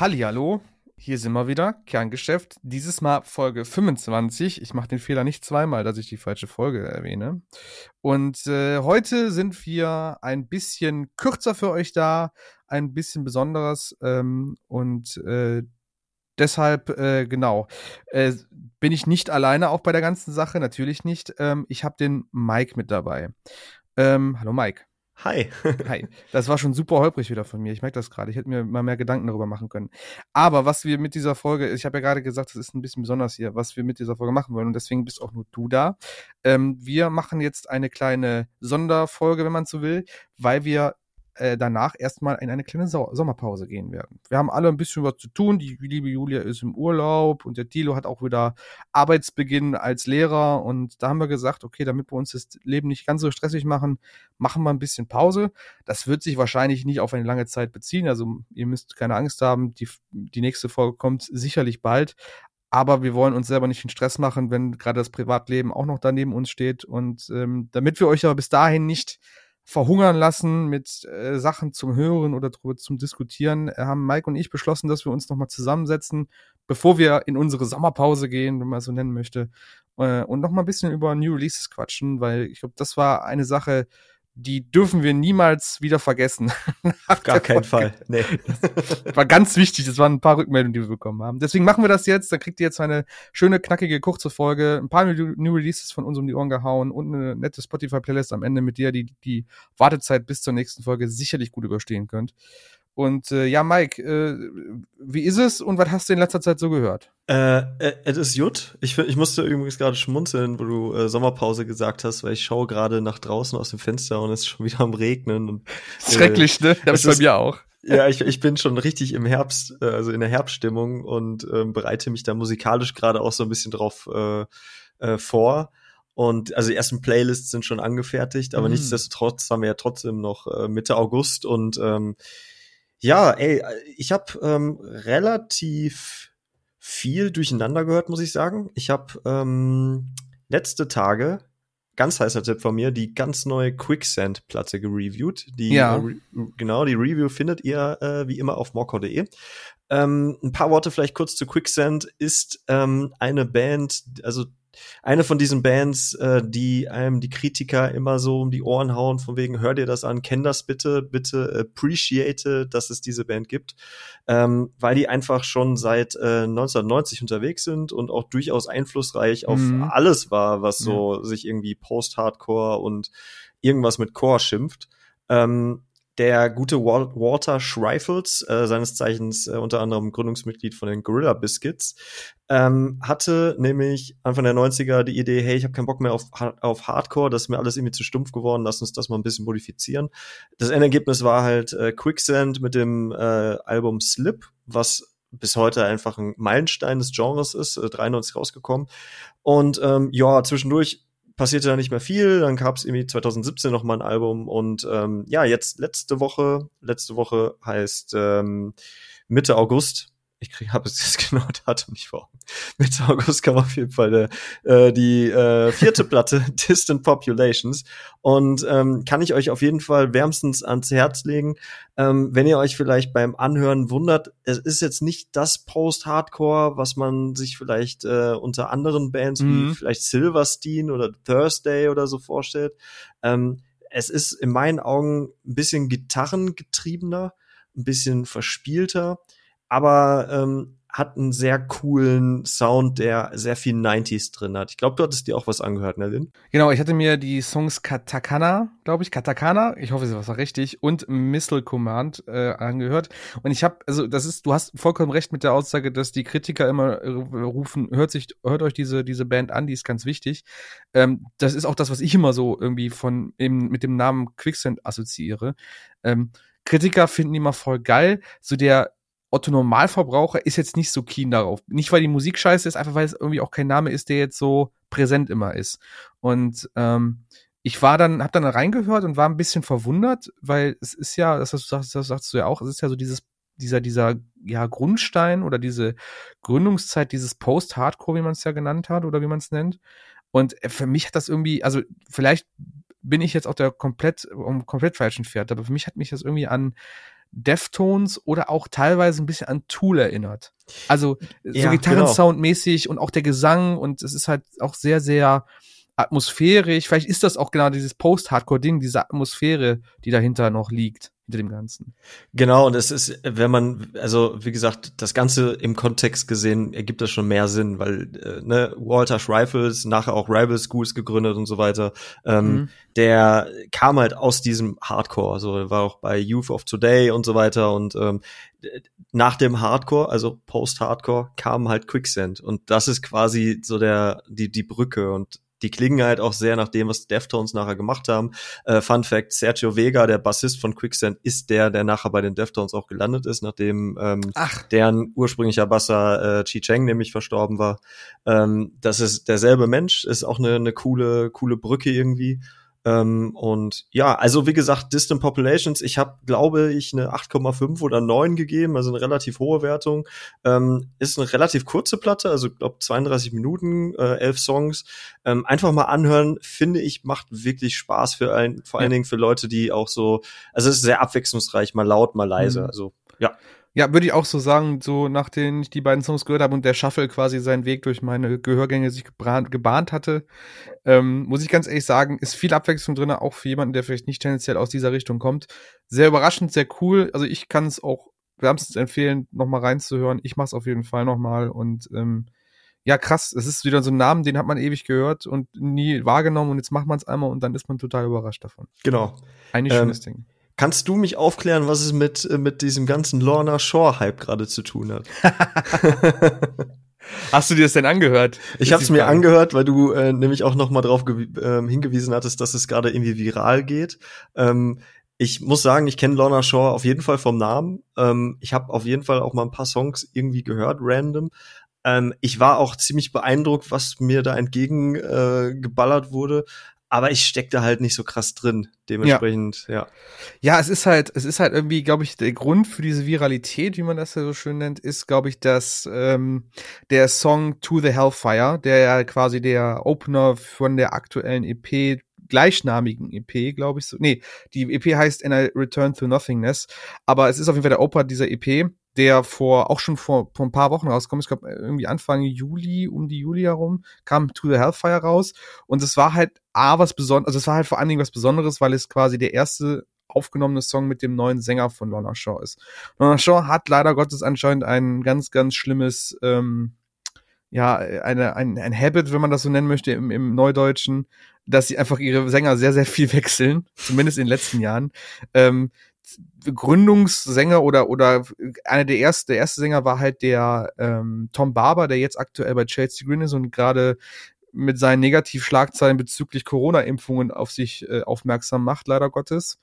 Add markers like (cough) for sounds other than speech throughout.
Hallihallo, hier sind wir wieder, Kerngeschäft. Dieses Mal Folge 25. Ich mache den Fehler nicht zweimal, dass ich die falsche Folge erwähne. Und äh, heute sind wir ein bisschen kürzer für euch da, ein bisschen besonderes ähm, und äh, deshalb, äh, genau, äh, bin ich nicht alleine auch bei der ganzen Sache, natürlich nicht. Ähm, ich habe den Mike mit dabei. Ähm, hallo Mike. Hi. (laughs) Hi. Das war schon super holprig wieder von mir. Ich merke das gerade. Ich hätte mir mal mehr Gedanken darüber machen können. Aber was wir mit dieser Folge, ich habe ja gerade gesagt, das ist ein bisschen besonders hier, was wir mit dieser Folge machen wollen. Und deswegen bist auch nur du da. Ähm, wir machen jetzt eine kleine Sonderfolge, wenn man so will, weil wir äh, danach erstmal in eine kleine Sau Sommerpause gehen werden. Wir haben alle ein bisschen was zu tun. Die liebe Julia ist im Urlaub und der Tilo hat auch wieder Arbeitsbeginn als Lehrer. Und da haben wir gesagt, okay, damit wir uns das Leben nicht ganz so stressig machen, machen wir ein bisschen Pause. Das wird sich wahrscheinlich nicht auf eine lange Zeit beziehen. Also ihr müsst keine Angst haben. Die, die nächste Folge kommt sicherlich bald. Aber wir wollen uns selber nicht den Stress machen, wenn gerade das Privatleben auch noch daneben uns steht. Und ähm, damit wir euch aber bis dahin nicht verhungern lassen mit äh, Sachen zum Hören oder drüber zum Diskutieren, äh, haben Mike und ich beschlossen, dass wir uns nochmal zusammensetzen, bevor wir in unsere Sommerpause gehen, wenn man so nennen möchte, äh, und nochmal ein bisschen über New Releases quatschen, weil ich glaube, das war eine Sache, die dürfen wir niemals wieder vergessen. (laughs) Auf gar keinen Fall. Nee. Das war ganz wichtig. Das waren ein paar Rückmeldungen, die wir bekommen haben. Deswegen machen wir das jetzt. Dann kriegt ihr jetzt eine schöne, knackige, kurze Folge. Ein paar New Releases von uns um die Ohren gehauen und eine nette Spotify-Playlist am Ende, mit der die die Wartezeit bis zur nächsten Folge sicherlich gut überstehen könnt. Und äh, ja, Mike, äh, wie ist es und was hast du in letzter Zeit so gehört? Äh, äh es ist gut. Ich, ich musste übrigens gerade schmunzeln, wo du äh, Sommerpause gesagt hast, weil ich schaue gerade nach draußen aus dem Fenster und es ist schon (laughs) wieder am Regnen. Und, (laughs) äh, Schrecklich, ne? Das ist bei mir auch. (laughs) Ja, ich, ich bin schon richtig im Herbst, äh, also in der Herbststimmung und ähm, bereite mich da musikalisch gerade auch so ein bisschen drauf äh, äh, vor. Und also die ersten Playlists sind schon angefertigt, aber mm. nichtsdestotrotz haben wir ja trotzdem noch äh, Mitte August und ähm, ja, ey, ich habe ähm, relativ viel durcheinander gehört, muss ich sagen. Ich habe ähm, letzte Tage, ganz heißer Tipp von mir, die ganz neue Quicksand-Platte gereviewt. Die, ja. äh, genau, die Review findet ihr äh, wie immer auf morcor.de. Ähm, ein paar Worte vielleicht kurz zu Quicksand ist ähm, eine Band, also eine von diesen Bands, äh, die einem die Kritiker immer so um die Ohren hauen, von wegen, hör dir das an, kenn das bitte, bitte appreciate, dass es diese Band gibt, ähm, weil die einfach schon seit äh, 1990 unterwegs sind und auch durchaus einflussreich auf mhm. alles war, was so ja. sich irgendwie Post-Hardcore und irgendwas mit Core schimpft. Ähm, der gute Walter Schreifels, äh, seines Zeichens äh, unter anderem Gründungsmitglied von den Gorilla Biscuits, ähm, hatte nämlich Anfang der 90er die Idee, hey, ich habe keinen Bock mehr auf, auf Hardcore, das ist mir alles irgendwie zu stumpf geworden, lass uns das mal ein bisschen modifizieren. Das Endergebnis war halt äh, Quicksand mit dem äh, Album Slip, was bis heute einfach ein Meilenstein des Genres ist, äh, 93 rausgekommen. Und ähm, ja, zwischendurch passierte da nicht mehr viel. Dann gab es irgendwie 2017 noch mal ein Album und ähm, ja, jetzt letzte Woche, letzte Woche heißt ähm, Mitte August ich habe jetzt (laughs) das genaue Datum nicht vor. Mitte August kam auf jeden Fall äh, äh, die äh, vierte Platte (laughs) Distant Populations und ähm, kann ich euch auf jeden Fall wärmstens ans Herz legen. Ähm, wenn ihr euch vielleicht beim Anhören wundert, es ist jetzt nicht das Post-Hardcore, was man sich vielleicht äh, unter anderen Bands mhm. wie vielleicht Silverstein oder Thursday oder so vorstellt. Ähm, es ist in meinen Augen ein bisschen gitarrengetriebener, ein bisschen verspielter aber ähm, hat einen sehr coolen Sound, der sehr viel 90s drin hat. Ich glaube, du hattest dir auch was angehört, ne? Genau, ich hatte mir die Songs Katakana, glaube ich, Katakana, ich hoffe, es war richtig, und Missile Command äh, angehört. Und ich habe, also das ist, du hast vollkommen recht mit der Aussage, dass die Kritiker immer äh, rufen, hört sich, hört euch diese diese Band an, die ist ganz wichtig. Ähm, das ist auch das, was ich immer so irgendwie von eben mit dem Namen Quicksand assoziiere. Ähm, Kritiker finden die immer voll geil. So der Otto Normalverbraucher ist jetzt nicht so keen darauf. Nicht, weil die Musik scheiße ist, einfach weil es irgendwie auch kein Name ist, der jetzt so präsent immer ist. Und ähm, ich war dann, hab dann reingehört und war ein bisschen verwundert, weil es ist ja, das, du sagst, das sagst du ja auch, es ist ja so dieses, dieser, dieser, ja, Grundstein oder diese Gründungszeit dieses Post-Hardcore, wie man es ja genannt hat oder wie man es nennt. Und äh, für mich hat das irgendwie, also vielleicht bin ich jetzt auf der komplett, um komplett falschen Pferd, aber für mich hat mich das irgendwie an Deftones oder auch teilweise ein bisschen an Tool erinnert. Also so Ja, Gitarrensound-mäßig und auch der Gesang und es ist halt auch sehr, sehr atmosphärisch. Vielleicht ist das auch genau dieses Post-Hardcore-Ding, diese Atmosphäre, die dahinter noch liegt, hinter dem Ganzen. Genau, und es ist, wenn man, also wie gesagt, das Ganze im Kontext gesehen ergibt das schon mehr Sinn, weil äh, ne, Walter Rifles, nachher auch Rival Schools gegründet und so weiter, ähm, Mhm. der kam halt aus diesem Hardcore, also war auch bei Youth of Today und so weiter und ähm, nach dem Hardcore, also Post-Hardcore, kam halt Quicksand und das ist quasi so der die die Brücke und die klingen halt auch sehr nach dem, was Deftones nachher gemacht haben. Äh, Fun Fact: Sergio Vega, der Bassist von Quicksand, ist der, der nachher bei den Deftones auch gelandet ist, nachdem ähm, Ach, deren ursprünglicher Basser äh, Chi Cheng nämlich verstorben war. Ähm, das ist derselbe Mensch, ist auch eine, eine coole, coole Brücke irgendwie. Ähm, und ja, also wie gesagt, Distant Populations, ich habe, glaube ich, eine 8,5 oder 9 gegeben, also eine relativ hohe Wertung. Ähm, ist eine relativ kurze Platte, also glaube 32 Minuten, äh, 11 Songs. Ähm, einfach mal anhören, finde ich, macht wirklich Spaß für ein, vor allen Ja. Dingen für Leute, die auch so, also es ist sehr abwechslungsreich, mal laut, mal leise. Mhm. Also ja, Ja, würde ich auch so sagen, so nachdem ich die beiden Songs gehört habe und der Shuffle quasi seinen Weg durch meine Gehörgänge sich gebahnt, hatte, ähm, muss ich ganz ehrlich sagen, ist viel Abwechslung drin, auch für jemanden, der vielleicht nicht tendenziell aus dieser Richtung kommt. Sehr überraschend, sehr cool. Also ich kann es auch wärmstens empfehlen, nochmal reinzuhören. Ich mache es auf jeden Fall nochmal und ähm, ja, krass. Es ist wieder so ein Namen, den hat man ewig gehört und nie wahrgenommen und jetzt macht man es einmal und dann ist man total überrascht davon. genau. Eigentlich Ähm, schönes Ding. Kannst du mich aufklären, was es mit, äh, mit diesem ganzen Lorna Shore-Hype gerade zu tun hat? (laughs) Hast du dir das denn angehört? ich habe es mir angehört, weil du äh, nämlich auch noch mal darauf ähm, hingewiesen hattest, dass es gerade irgendwie viral geht. Ähm, ich muss sagen, ich kenne Lorna Shore auf jeden Fall vom Namen. Ähm, ich habe auf jeden Fall auch mal ein paar Songs irgendwie gehört, random. Ähm, ich war auch ziemlich beeindruckt, was mir da entgegen äh, wurde. Aber ich steckte halt nicht so krass drin. Dementsprechend, ja. Ja, es ist halt, es ist halt irgendwie, glaube ich, der Grund für diese Viralität, wie man das ja so schön nennt, ist, glaube ich, dass ähm, der Song To the Hellfire, der ja quasi der Opener von der aktuellen EP gleichnamigen EP, glaube ich so. Nee, die EP heißt And I Return to Nothingness, aber es ist auf jeden Fall der Opener dieser EP, der vor auch schon vor, vor ein paar Wochen rauskommt. Ich glaube irgendwie Anfang Juli, um die Juli herum, kam To the Hellfire raus und es war halt A was besonderes, also es war halt vor allen Dingen was Besonderes, weil es quasi der erste aufgenommene Song mit dem neuen Sänger von Lorna Shaw ist. Lorna Shaw hat leider Gottes anscheinend ein ganz, ganz schlimmes, ähm, ja, eine, ein, ein Habit, wenn man das so nennen möchte, im, im Neudeutschen, dass sie einfach ihre Sänger sehr, sehr viel wechseln, zumindest in den letzten Jahren. Ähm, Gründungssänger oder oder einer der ersten der erste Sänger war halt der ähm, Tom Barber, der jetzt aktuell bei Chelsea Green ist und gerade mit seinen Negativschlagzeilen bezüglich Corona-Impfungen auf sich äh, aufmerksam macht, leider Gottes.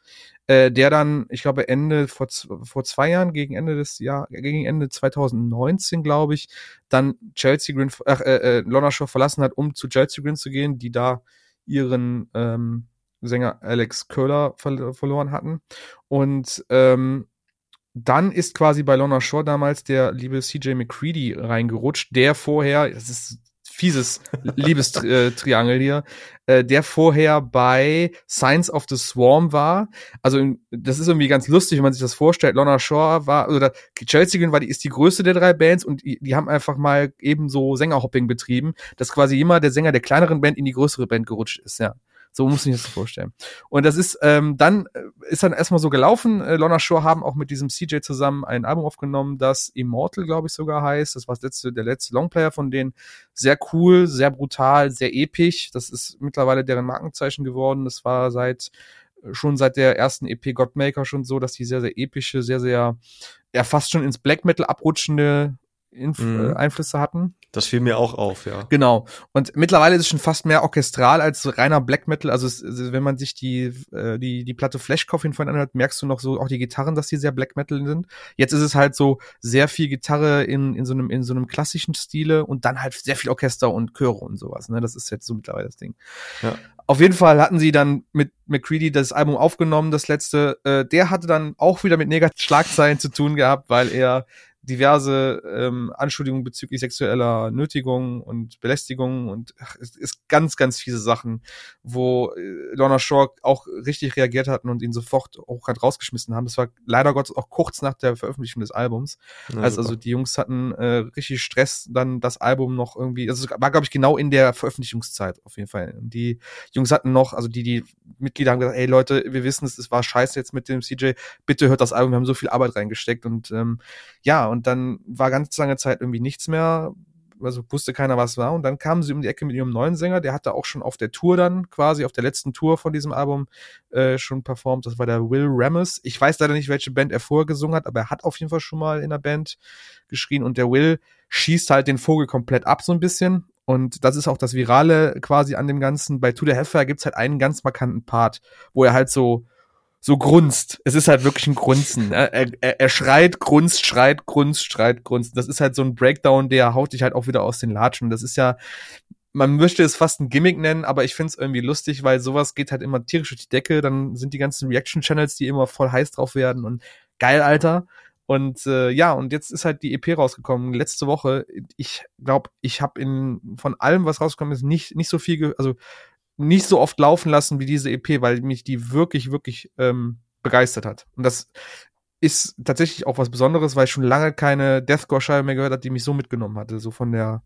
Äh, der dann, ich glaube, Ende vor, vor zwei Jahren, gegen Ende des Jahr, gegen Ende 2019, glaube ich, dann Chelsea Green, ach, äh, äh, Lorna Shaw verlassen hat, um zu Chelsea Green zu gehen, die da ihren ähm, Sänger Alex Köhler ver verloren hatten. Und ähm, dann ist quasi bei Lorna Shore damals der liebe CJ McCready reingerutscht, der vorher, das ist fieses (laughs) Liebestriangel hier, äh, der vorher bei Signs of the Swarm war. Also das ist irgendwie ganz lustig, wenn man sich das vorstellt. Lorna Shore war, oder Chelsea Green war die, ist die größte der drei Bands und die, die haben einfach mal eben so Sängerhopping betrieben, dass quasi immer der Sänger der kleineren Band in die größere Band gerutscht ist, ja. So muss ich das vorstellen. Und das ist ähm, dann äh, ist dann erstmal so gelaufen. Äh, Lorna Shore haben auch mit diesem CJ zusammen ein Album aufgenommen, das Immortal, glaube ich, sogar heißt. Das war das letzte, der letzte Longplayer von denen. Sehr cool, sehr brutal, sehr episch. Das ist mittlerweile deren Markenzeichen geworden. Das war seit schon seit der ersten EP Godmaker schon so, dass die sehr, sehr epische, sehr, sehr, ja, fast schon ins Black Metal abrutschende Inf Mhm. äh, Einflüsse hatten. Das fiel mir auch auf, ja. Genau. Und mittlerweile ist es schon fast mehr orchestral als reiner Black Metal. Also, es, wenn man sich die, äh, die, die Platte Flash Coffin von anhört, merkst du noch so auch die Gitarren, dass die sehr Black Metal sind. Jetzt ist es halt so sehr viel Gitarre in, in so einem, in so einem klassischen Stile und dann halt sehr viel Orchester und Chöre und sowas. Ne? Das ist jetzt so mittlerweile das Ding. Ja. Auf jeden Fall hatten sie dann mit McCready das Album aufgenommen, das letzte. Äh, der hatte dann auch wieder mit negativen Schlagzeilen zu tun gehabt, weil er diverse ähm, Anschuldigungen bezüglich sexueller Nötigung und Belästigung und ach, es ist ganz, ganz fiese Sachen, wo äh, Lorna Shore auch richtig reagiert hatten und ihn sofort auch gerade rausgeschmissen haben. Das war leider Gottes auch kurz nach der Veröffentlichung des Albums. Ja, also, also die Jungs hatten äh, richtig Stress, dann das Album noch irgendwie, also es war, glaube ich, genau in der Veröffentlichungszeit auf jeden Fall. Und die Jungs hatten noch, also die, die Mitglieder haben gesagt, ey Leute, wir wissen es, es war scheiße jetzt mit dem CJ, bitte hört das Album, wir haben so viel Arbeit reingesteckt und ähm, ja, und dann war ganz lange Zeit irgendwie nichts mehr, also wusste keiner, was war. Und dann kamen sie um die Ecke mit ihrem neuen Sänger, der hatte auch schon auf der Tour dann, quasi auf der letzten Tour von diesem Album äh, schon performt. Das war der Will Ramus. Ich weiß leider nicht, welche Band er vorher gesungen hat, aber er hat auf jeden Fall schon mal in der Band geschrien. Und der Will schießt halt den Vogel komplett ab so ein bisschen. Und das ist auch das Virale quasi an dem Ganzen. Bei To the Hellfire gibt's halt einen ganz markanten Part, wo er halt so so grunzt. Es ist halt wirklich ein Grunzen. Er, er, er schreit, grunzt, schreit, grunzt, schreit, grunzt. Das ist halt so ein Breakdown, der haut dich halt auch wieder aus den Latschen. Das ist ja, man möchte es fast ein Gimmick nennen, aber ich find's irgendwie lustig, weil sowas geht halt immer tierisch durch die Decke. Dann sind die ganzen Reaction-Channels, die immer voll heiß drauf werden und geil, Alter. Und äh, ja, und jetzt ist halt die EP rausgekommen. Letzte Woche, ich glaube, ich habe in von allem, was rausgekommen ist, nicht nicht so viel, also nicht so oft laufen lassen wie diese EP, weil mich die wirklich, wirklich ähm, begeistert hat. Und das ist tatsächlich auch was Besonderes, weil ich schon lange keine Deathcore-Scheibe mehr gehört habe, die mich so mitgenommen hatte, so von der,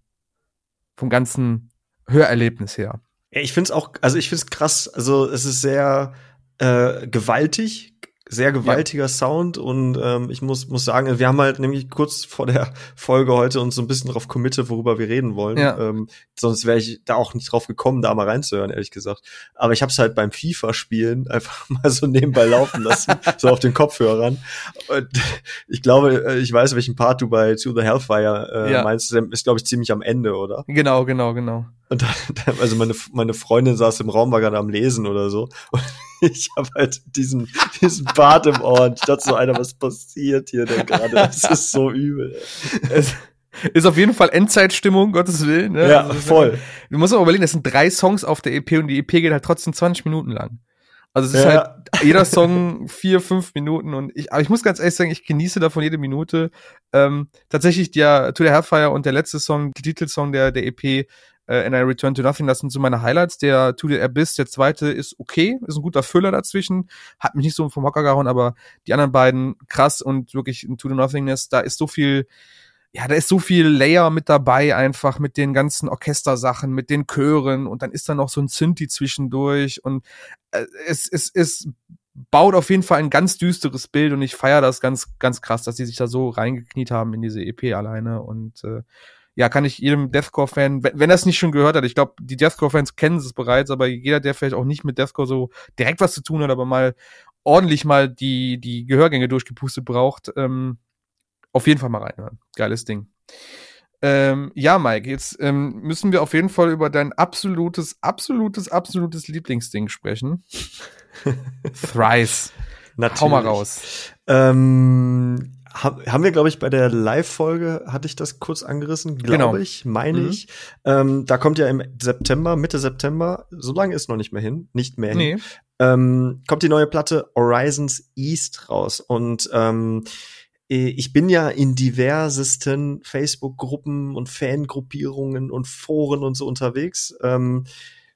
vom ganzen Hörerlebnis her. Ich finde es auch, also ich finde es krass, also es ist sehr äh, gewaltig, sehr gewaltiger ja. Sound und ähm, ich muss muss sagen, wir haben halt nämlich kurz vor der (laughs) Folge heute uns so ein bisschen drauf committed, worüber wir reden wollen. Ja. Ähm, sonst wäre ich da auch nicht drauf gekommen, da mal reinzuhören, ehrlich gesagt. Aber ich habe es halt beim FIFA-Spielen (laughs) einfach mal so nebenbei laufen lassen, (laughs) so auf den Kopfhörern. Und ich glaube, äh, ich weiß, welchen Part du bei To the Hellfire äh, ja. meinst. Ist glaube ich ziemlich am Ende, oder? Genau, genau, genau. Und dann, also meine, meine Freundin saß im Raum, war gerade am Lesen oder so. Und (laughs) ich habe halt diesen, diesen Bart im Ohr und ich dachte so, einer, was passiert hier denn gerade? Das ist so übel. Es ist auf jeden Fall Endzeitstimmung, Gottes Willen. Ne? Ja, also, voll. Du musst aber überlegen, das sind drei Songs auf der EP und die EP geht halt trotzdem 20 Minuten lang. Also es ist ja. halt jeder Song vier, fünf Minuten und ich, aber ich muss ganz ehrlich sagen, ich genieße davon jede Minute. Ähm, tatsächlich der To the Hellfire und der letzte Song, die Titelsong der, der EP, äh, And I Return to Nothing, das sind so meine Highlights. Der To the Abyss, der zweite, ist okay, ist ein guter Füller dazwischen, hat mich nicht so vom Hocker gehauen, aber die anderen beiden krass und wirklich To the Nothingness, da ist so viel, ja, da ist so viel Layer mit dabei, einfach mit den ganzen Orchestersachen, mit den Chören und dann ist da noch so ein Synthi zwischendurch und äh, es, es, es baut auf jeden Fall ein ganz düsteres Bild und ich feiere das ganz, ganz krass, dass die sich da so reingekniet haben in diese EP alleine und äh, ja, kann ich jedem Deathcore-Fan, wenn, wenn er es nicht schon gehört hat, ich glaube, die Deathcore-Fans kennen es bereits, aber jeder, der vielleicht auch nicht mit Deathcore so direkt was zu tun hat, aber mal ordentlich mal die, die Gehörgänge durchgepustet braucht, ähm, auf jeden Fall mal reinhören. Geiles Ding. Ähm, ja, Mike, jetzt ähm, müssen wir auf jeden Fall über dein absolutes, absolutes, absolutes Lieblingsding sprechen. (laughs) Thrice. Natürlich. Hau mal raus. Ähm, haben wir, glaube ich, bei der Live-Folge, hatte ich das kurz angerissen, glaube genau. ich, meine mhm. ich. Ähm, da kommt ja im September, Mitte September, so lange ist noch nicht mehr hin, nicht mehr nee. hin, ähm, kommt die neue Platte Horizons East raus. Und ähm, ich bin ja in diversesten Facebook-Gruppen und Fangruppierungen und Foren und so unterwegs. Ähm,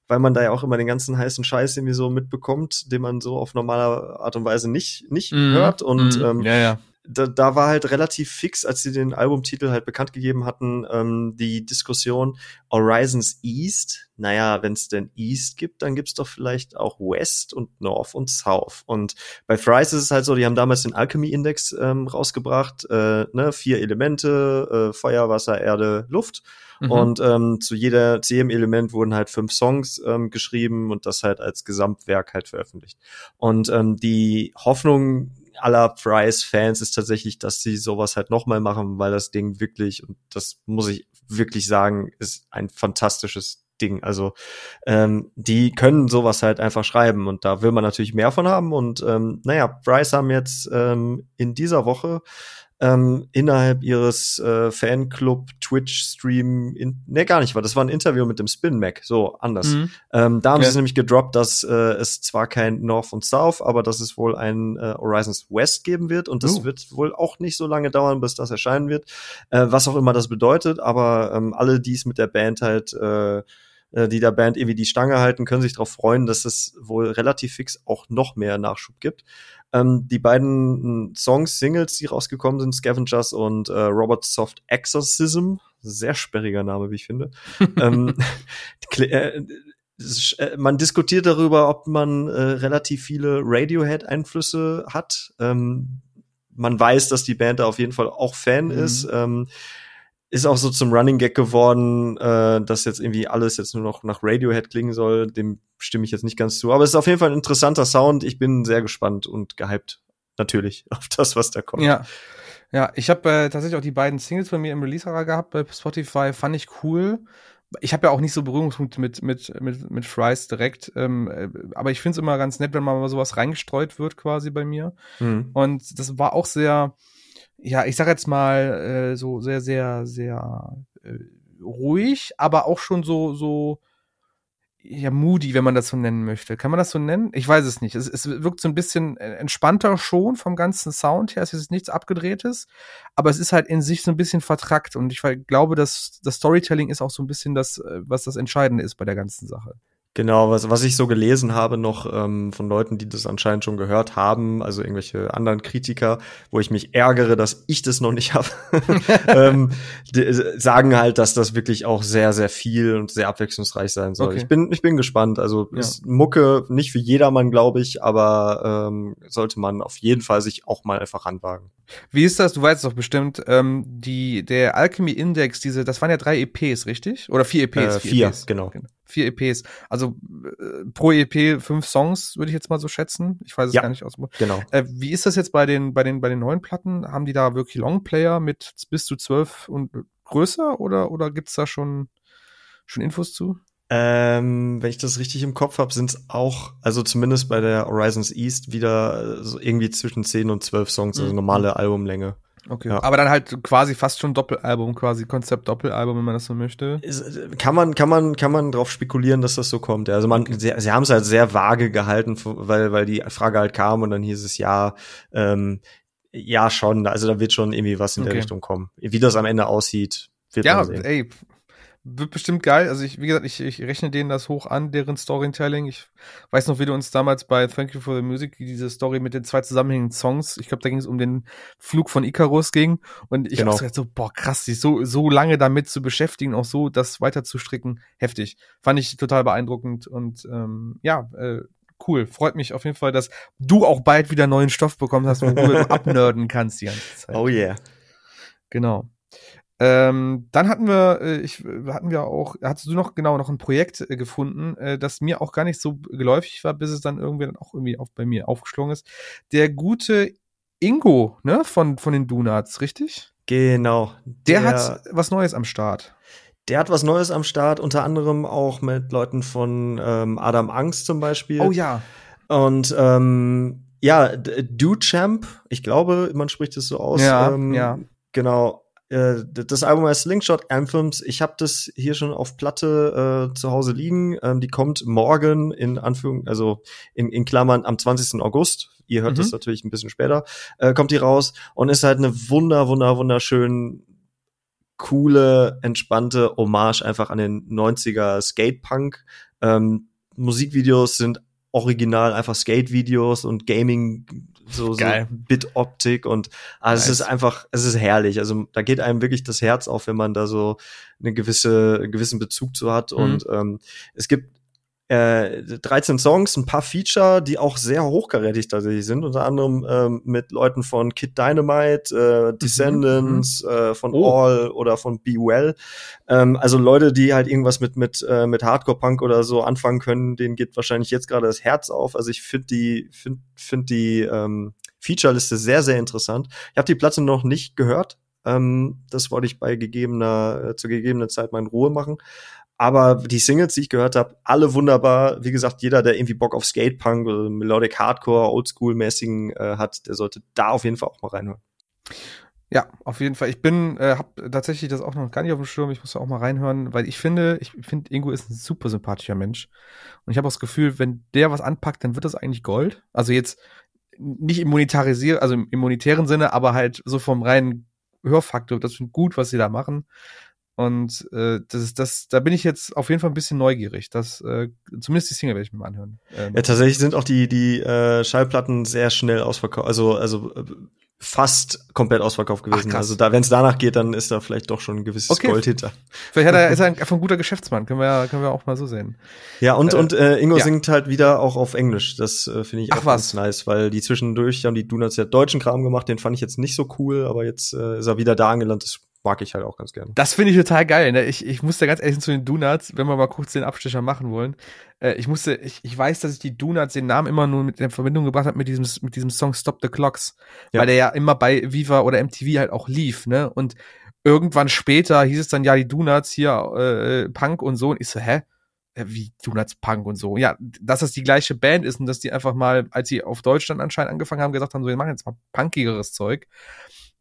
weil man da ja auch immer den ganzen heißen Scheiß irgendwie so mitbekommt, den man so auf normale Art und Weise nicht, nicht mm, hört. Und mm, ähm, ja, ja da, da war halt relativ fix, als sie den Albumtitel halt bekannt gegeben hatten, ähm, die Diskussion Horizons East. Naja, wenn es denn East gibt, dann gibt's doch vielleicht auch West und North und South. Und bei Thrice ist es halt so, die haben damals den Alchemy Index ähm, rausgebracht, äh, ne, vier Elemente, äh, Feuer, Wasser, Erde, Luft. Mhm. Und ähm, zu jeder, zu jedem Element wurden halt fünf Songs ähm, geschrieben und das halt als Gesamtwerk halt veröffentlicht. Und ähm, die Hoffnung aller Price-Fans ist tatsächlich, dass sie sowas halt nochmal machen, weil das Ding wirklich, und das muss ich wirklich sagen, ist ein fantastisches Ding. Also ähm, die können sowas halt einfach schreiben und da will man natürlich mehr von haben. Und ähm, naja, Bryce haben jetzt ähm, in dieser Woche ähm, innerhalb ihres äh, Fanclub Twitch-Stream, ne gar nicht, war das war ein Interview mit dem Spin Mac, so anders. Mhm. Ähm, da haben ja. sie nämlich gedroppt, dass äh, es zwar kein North und South, aber dass es wohl ein äh, Horizons West geben wird und das uh. wird wohl auch nicht so lange dauern, bis das erscheinen wird, äh, was auch immer das bedeutet, aber ähm, alle, die es mit der Band halt äh, äh, die der Band irgendwie die Stange halten, können sich darauf freuen, dass es wohl relativ fix auch noch mehr Nachschub gibt. Ähm, die beiden Songs, Singles, die rausgekommen sind, Scavengers und äh, Robert Soft Exorcism, sehr sperriger Name, wie ich finde. (laughs) ähm, äh, äh, man diskutiert darüber, ob man äh, relativ viele Radiohead-Einflüsse hat. Ähm, man weiß, dass die Band da auf jeden Fall auch Fan mhm. ist. Ähm, ist auch so zum Running Gag geworden, äh, dass jetzt irgendwie alles jetzt nur noch nach Radiohead klingen soll. Dem stimme ich jetzt nicht ganz zu. Aber es ist auf jeden Fall ein interessanter Sound. Ich bin sehr gespannt und gehypt. Natürlich (laughs) auf das, was da kommt. Ja. Ja, ich habe äh, tatsächlich auch die beiden Singles von mir im Release-Radar gehabt bei Spotify. Fand ich cool. Ich habe ja auch nicht so Berührungspunkte mit mit mit mit Fries direkt, ähm, äh, aber ich finde es immer ganz nett, wenn mal sowas reingestreut wird quasi bei mir. Mhm. Und das war auch sehr, ja, ich sag jetzt mal, äh, so sehr, sehr, sehr äh, ruhig, aber auch schon so, so, ja, moody, wenn man das so nennen möchte. Kann man das so nennen? Ich weiß es nicht. Es, es wirkt so ein bisschen entspannter schon vom ganzen Sound her. Es ist nichts Abgedrehtes, aber es ist halt in sich so ein bisschen vertrackt und ich glaube, dass das Storytelling ist auch so ein bisschen das, äh, was das Entscheidende ist bei der ganzen Sache. Genau, was, was ich so gelesen habe noch ähm, von Leuten, die das anscheinend schon gehört haben, also irgendwelche anderen Kritiker, wo ich mich ärgere, dass ich das noch nicht (laughs) habe, (laughs) ähm, die, sagen halt, dass das wirklich auch sehr, sehr viel und sehr abwechslungsreich sein soll. Okay. Ich bin, ich bin gespannt. Also ja. ist Mucke nicht für jedermann, glaube ich, aber ähm, sollte man auf jeden Fall sich auch mal einfach ranwagen. Wie ist das? Du weißt doch bestimmt, ähm, die der Alchemy Index, diese, das waren ja drei EPs, richtig? Oder vier EPs? Äh, vier, vier EPs. genau. genau vier EPs. Also äh, pro EP fünf Songs, würde ich jetzt mal so schätzen. Ich weiß es ja, gar nicht aus. Genau. Äh, wie ist das jetzt bei den, bei den, bei den neuen Platten? Haben die da wirklich Longplayer mit bis zu zwölf und größer oder, oder gibt's da schon, schon Infos zu? Ähm, wenn ich das richtig im Kopf habe, sind es auch, also zumindest bei der Horizons East wieder so irgendwie zwischen zehn und zwölf Songs, also mhm. normale Albumlänge. Okay. Ja. Aber dann halt quasi fast schon Doppelalbum, quasi Konzept-Doppelalbum, wenn man das so möchte. Kann man, kann man, kann man drauf spekulieren, dass das so kommt. Also man, okay. sie, sie haben es halt sehr vage gehalten, weil, weil die Frage halt kam und dann hieß es ja, ähm, ja schon. Also da wird schon irgendwie was in okay. der Richtung kommen. Wie das am Ende aussieht, wird ja, man sehen. ey, wird bestimmt geil. Also ich, wie gesagt, ich, ich rechne denen das hoch an, deren Storytelling. Ich weiß noch, wie du uns damals bei Thank You for the Music diese Story mit den zwei zusammenhängenden Songs, ich glaube, da ging es um den Flug von Icarus ging. Und ich genau. habe gesagt, so, boah, krass, sich so, so lange damit zu beschäftigen, auch so das weiter zu stricken, heftig. Fand ich total beeindruckend und ähm, ja, äh, cool. Freut mich auf jeden Fall, dass du auch bald wieder neuen Stoff bekommen hast, wo du abnörden kannst die ganze Zeit. Oh yeah. Genau. Ähm, dann hatten wir, äh, ich, hatten wir auch, hattest du noch genau noch ein Projekt äh, gefunden, äh, das mir auch gar nicht so geläufig war, bis es dann irgendwie dann auch irgendwie auf, bei mir aufgeschlungen ist. Der gute Ingo, ne, von, von den Donuts, richtig? Genau. Der, der hat was Neues am Start. Der hat was Neues am Start, unter anderem auch mit Leuten von ähm, Adam Angst zum Beispiel. Oh ja. Und ähm, ja, Do-Champ, ich glaube, man spricht es so aus. Ja, ähm, ja. Genau, äh, das Album heißt Slingshot Anthems. Ich habe das hier schon auf Platte äh, zu Hause liegen. Ähm, die kommt morgen in Anführung, also in, in Klammern am 20. August. Ihr hört mhm. das natürlich ein bisschen später. Äh, kommt die raus und ist halt eine wunder, wunder, wunderschön coole, entspannte Hommage einfach an den 90er Skatepunk. Ähm, Musikvideos sind original einfach Skate-Videos und Gaming, so, so Bit-Optik und also nice. es ist einfach, es ist herrlich. Also da geht einem wirklich das Herz auf, wenn man da so eine gewisse, einen gewissen Bezug zu hat. Mhm. Und ähm, es gibt äh, 13 Songs, ein paar Feature, die auch sehr hochkarätig tatsächlich sind, unter anderem ähm, mit Leuten von Kid Dynamite, äh, mhm, Descendants, mhm. äh, von oh. All oder von Be Well. Ähm, also Leute, die halt irgendwas mit mit äh, mit Hardcore Punk oder so anfangen können, denen geht wahrscheinlich jetzt gerade das Herz auf. Also ich finde die finde find die ähm, Feature-Liste sehr sehr interessant. Ich habe die Platte noch nicht gehört. Ähm, das wollte ich bei gegebener äh, zu gegebener Zeit mal in Ruhe machen. Aber die Singles, die ich gehört habe, alle wunderbar. Wie gesagt, jeder, der irgendwie Bock auf Skatepunk oder Melodic Hardcore, Oldschool-mäßigen äh, hat, der sollte da auf jeden Fall auch mal reinhören. Ja, auf jeden Fall. Ich bin, äh, habe tatsächlich das auch noch gar nicht auf dem Schirm. Ich muss da auch mal reinhören, weil ich finde, ich finde, Ingo ist ein super sympathischer Mensch. Und ich habe auch das Gefühl, wenn der was anpackt, dann wird das eigentlich Gold. Also jetzt nicht im monetarisier, also im, im monetären Sinne, aber halt so vom reinen Hörfaktor. Das finde gut, was sie da machen. Und äh, das ist das, da bin ich jetzt auf jeden Fall ein bisschen neugierig. Das, äh, zumindest die Single werde ich mir mal anhören. Ähm, ja, tatsächlich sind auch die die äh, Schallplatten sehr schnell ausverkauft. Also also äh, fast komplett ausverkauft gewesen. Ach, also da, wenn es danach geht, dann ist da vielleicht doch schon ein gewisses okay. Gold hinter. Vielleicht hat er, ist er einfach ein guter Geschäftsmann, können wir ja, können wir auch mal so sehen. Ja, und, äh, und äh, Ingo ja. singt halt wieder auch auf Englisch. Das äh, finde ich Ach, auch was. ganz nice, weil die zwischendurch haben die Donuts ja deutschen Kram gemacht, den fand ich jetzt nicht so cool, aber jetzt äh, ist er wieder da angelandet. Das mag ich halt auch ganz gerne. Das finde ich total geil. Ne? Ich, ich musste ganz ehrlich zu den Donuts, wenn wir mal kurz den Abstecher machen wollen. Äh, ich musste, ich, ich weiß, dass ich die Donuts den Namen immer nur mit der Verbindung gebracht habe mit diesem, mit diesem Song Stop the Clocks. Ja. Weil der ja immer bei Viva oder MTV halt auch lief, ne? Und irgendwann später hieß es dann, ja, die Donuts hier, äh, Punk und so. Und ich so, hä? Äh, wie Donuts Punk und so. Ja, dass das die gleiche Band ist und dass die einfach mal, als sie auf Deutschland anscheinend angefangen haben, gesagt haben, so, wir machen jetzt mal punkigeres Zeug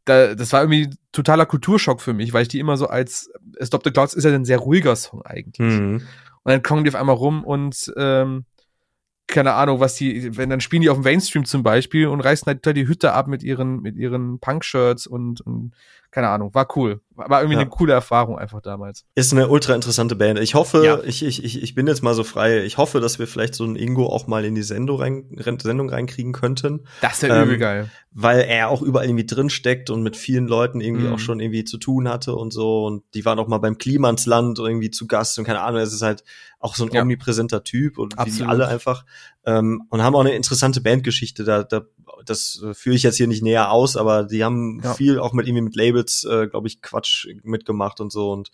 da, das war irgendwie totaler Kulturschock für mich, weil ich die immer so als Stop the Clouds ist ja ein sehr ruhiger Song eigentlich. Mhm. Und dann kommen die auf einmal rum und ähm, keine Ahnung, was die, wenn dann spielen die auf dem Mainstream zum Beispiel und reißen halt die Hütte ab mit ihren, mit ihren Punk-Shirts und, und keine Ahnung, war cool. War irgendwie ja. eine coole Erfahrung einfach damals. Ist eine ultra interessante Band. Ich hoffe, ja. ich, ich, ich, ich bin jetzt mal so frei. Ich hoffe, dass wir vielleicht so einen Ingo auch mal in die Sendung, rein, Sendung reinkriegen könnten. Das wäre ähm, übel geil. Weil er auch überall irgendwie drin steckt und mit vielen Leuten irgendwie mhm. auch schon irgendwie zu tun hatte und so. Und die waren auch mal beim Klimansland irgendwie zu Gast und keine Ahnung, es ist halt auch so ein ja. omnipräsenter Typ und Absolut. wie alle einfach. Ähm, und haben auch eine interessante Bandgeschichte. Da, da das äh, führe ich jetzt hier nicht näher aus, aber die haben ja. viel auch mit irgendwie mit Labels, äh, glaube ich, Quatsch mitgemacht und so und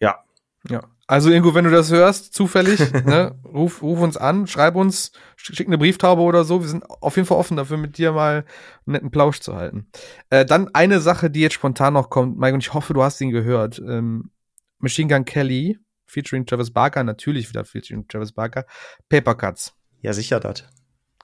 ja. Ja. Also Ingo, wenn du das hörst, zufällig, (laughs) ne, ruf, ruf uns an, schreib uns, schick eine Brieftaube oder so. Wir sind auf jeden Fall offen dafür, mit dir mal einen netten Plausch zu halten. Äh, dann eine Sache, die jetzt spontan noch kommt, Mike, und ich hoffe, du hast ihn gehört. Ähm, Machine Gun Kelly, featuring Travis Barker, natürlich wieder featuring Travis Barker, Paper Cuts. Ja, sicher das.